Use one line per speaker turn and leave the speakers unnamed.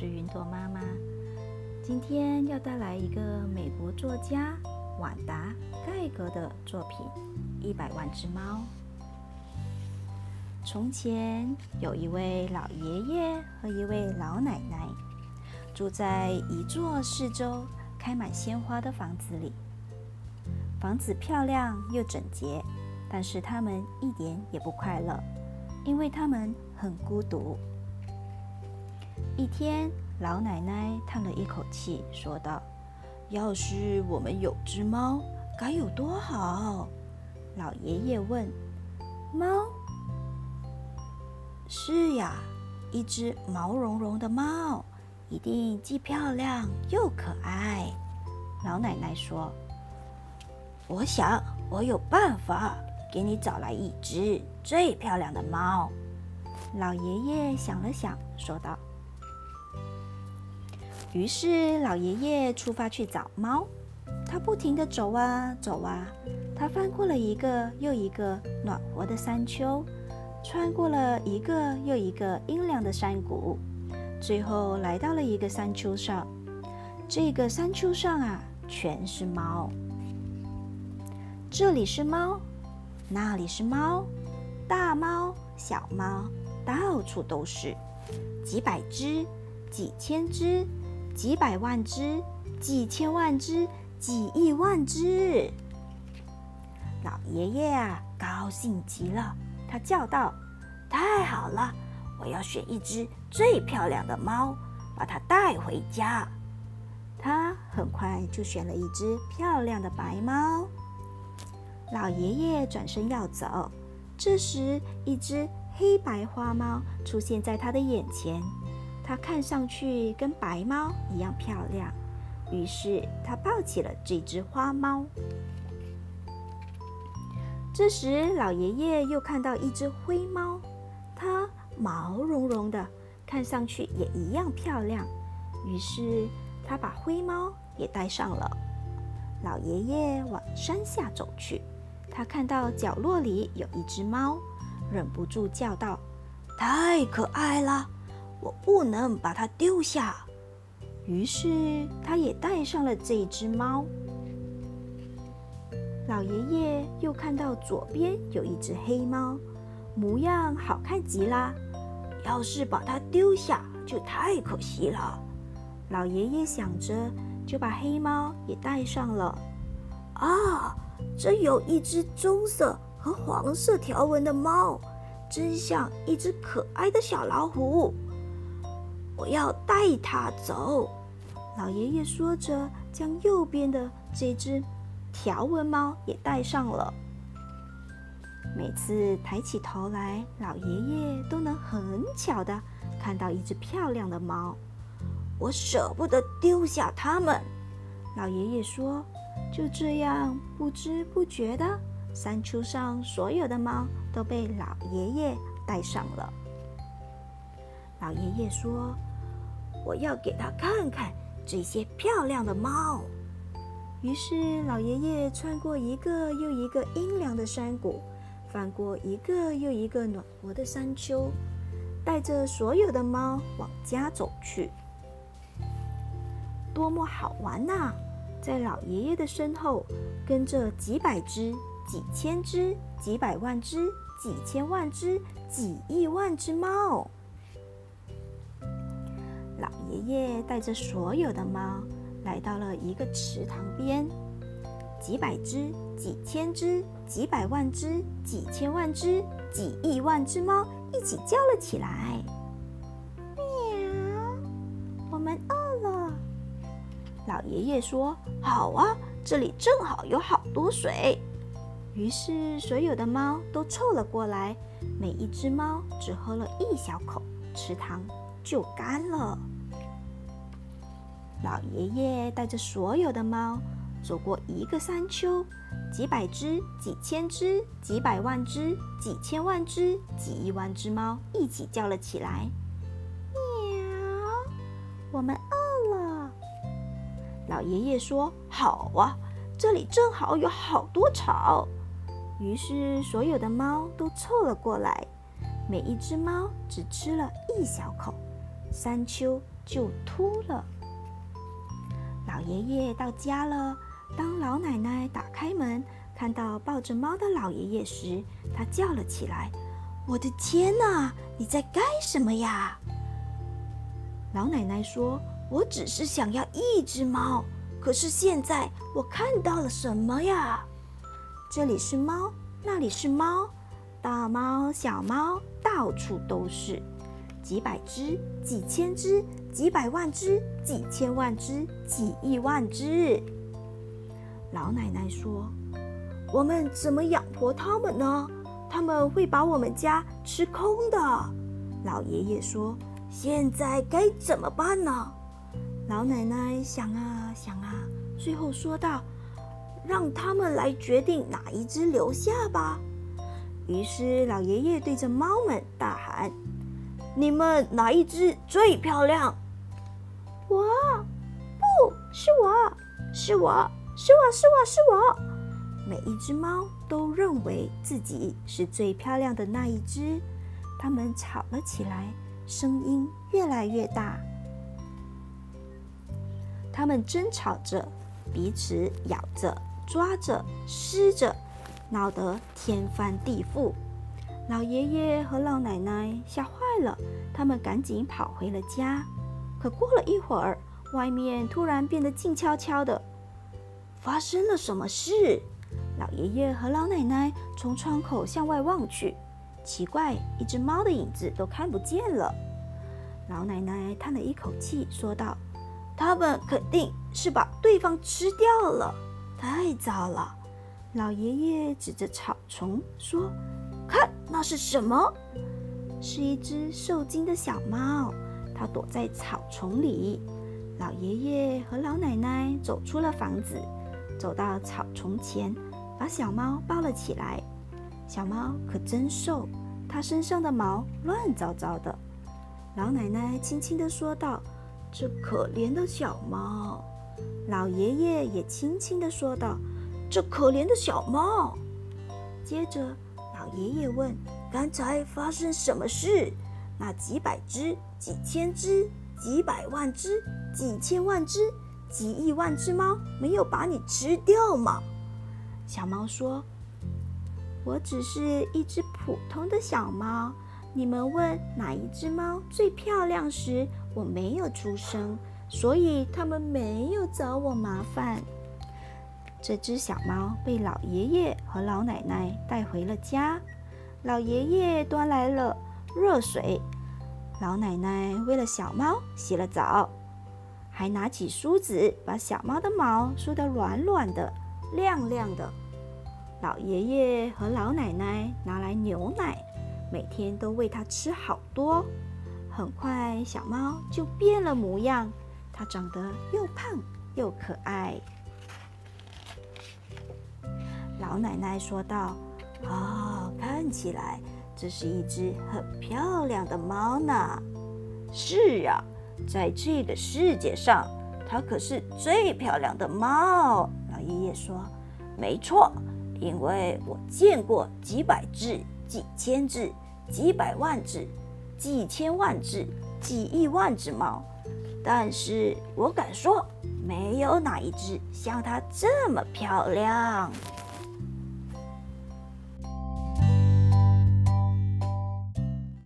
是云朵妈妈。今天要带来一个美国作家瓦达盖格的作品《一百万只猫》。从前有一位老爷爷和一位老奶奶，住在一座四周开满鲜花的房子里。房子漂亮又整洁，但是他们一点也不快乐，因为他们很孤独。一天，老奶奶叹了一口气，说道：“要是我们有只猫，该有多好！”老爷爷问：“猫？”“是呀，一只毛茸茸的猫，一定既漂亮又可爱。”老奶奶说。我想，我有办法给你找来一只最漂亮的猫。老爷爷想了想，说道。于是，老爷爷出发去找猫。他不停地走啊走啊，他翻过了一个又一个暖和的山丘，穿过了一个又一个阴凉的山谷，最后来到了一个山丘上。这个山丘上啊，全是猫。这里是猫，那里是猫，大猫、小猫到处都是，几百只、几千只、几百万只、几千万只、几亿万只。老爷爷啊，高兴极了，他叫道：“太好了，我要选一只最漂亮的猫，把它带回家。”他很快就选了一只漂亮的白猫。老爷爷转身要走，这时一只黑白花猫出现在他的眼前。它看上去跟白猫一样漂亮，于是他抱起了这只花猫。这时，老爷爷又看到一只灰猫，它毛茸茸的，看上去也一样漂亮，于是他把灰猫也带上了。老爷爷往山下走去。他看到角落里有一只猫，忍不住叫道：“太可爱了，我不能把它丢下。”于是他也带上了这只猫。老爷爷又看到左边有一只黑猫，模样好看极了，要是把它丢下就太可惜了。老爷爷想着，就把黑猫也带上了。啊！这有一只棕色和黄色条纹的猫，真像一只可爱的小老虎。我要带它走。老爷爷说着，将右边的这只条纹猫也带上了。每次抬起头来，老爷爷都能很巧的看到一只漂亮的猫。我舍不得丢下它们。老爷爷说。就这样，不知不觉的，山丘上所有的猫都被老爷爷带上了。老爷爷说：“我要给他看看这些漂亮的猫。”于是，老爷爷穿过一个又一个阴凉的山谷，翻过一个又一个暖和的山丘，带着所有的猫往家走去。多么好玩呐！在老爷爷的身后，跟着几百只、几千只、几百万只、几千万只、几亿万只猫。老爷爷带着所有的猫来到了一个池塘边，几百只、几千只、几百万只、几千万只、几亿万只猫一起叫了起来：“喵！我们饿了。”老爷爷说：“好啊，这里正好有好多水。”于是所有的猫都凑了过来，每一只猫只喝了一小口，池塘就干了。老爷爷带着所有的猫走过一个山丘，几百只、几千只、几百万只、几千万只、几亿万只猫一起叫了起来：“喵！我们饿了。”老爷爷说：“好啊，这里正好有好多草。”于是所有的猫都凑了过来，每一只猫只吃了一小口，山丘就秃了。老爷爷到家了。当老奶奶打开门，看到抱着猫的老爷爷时，她叫了起来：“我的天哪！你在干什么呀？”老奶奶说：“我只是想要一只猫，可是现在我看到了什么呀？这里是猫，那里是猫，大猫、小猫到处都是，几百只、几千只、几百万只、几千万只、几亿万只。”老奶奶说：“我们怎么养活它们呢？他们会把我们家吃空的。”老爷爷说。现在该怎么办呢？老奶奶想啊想啊，最后说道：“让他们来决定哪一只留下吧。”于是老爷爷对着猫们大喊：“你们哪一只最漂亮？”“
我，不是我，是我，是我，是我，是我。”
每一只猫都认为自己是最漂亮的那一只，它们吵了起来。声音越来越大，他们争吵着，彼此咬着、抓着、撕着，闹得天翻地覆。老爷爷和老奶奶吓坏了，他们赶紧跑回了家。可过了一会儿，外面突然变得静悄悄的。发生了什么事？老爷爷和老奶奶从窗口向外望去。奇怪，一只猫的影子都看不见了。老奶奶叹了一口气，说道：“他们肯定是把对方吃掉了，太糟了。”老爷爷指着草丛说：“看，那是什么？是一只受惊的小猫，它躲在草丛里。”老爷爷和老奶奶走出了房子，走到草丛前，把小猫抱了起来。小猫可真瘦，它身上的毛乱糟糟的。老奶奶轻轻地说道：“这可怜的小猫。”老爷爷也轻轻地说道：“这可怜的小猫。”接着，老爷爷问：“刚才发生什么事？那几百只、几千只、几百万只、几千万只、几亿万只猫没有把你吃掉吗？”小猫说：“我只是一只普通的小猫。”你们问哪一只猫最漂亮时，我没有出声，所以他们没有找我麻烦。这只小猫被老爷爷和老奶奶带回了家。老爷爷端来了热水，老奶奶为了小猫洗了澡，还拿起梳子把小猫的毛梳得软软的、亮亮的。老爷爷和老奶奶拿来牛奶。每天都喂它吃好多，很快小猫就变了模样，它长得又胖又可爱。老奶奶说道：“哦，看起来这是一只很漂亮的猫呢。”“是啊，在这个世界上，它可是最漂亮的猫。”老爷爷说：“没错，因为我见过几百只。”几千只、几百万只、几千万只、几亿万只猫，但是我敢说，没有哪一只像它这么漂亮。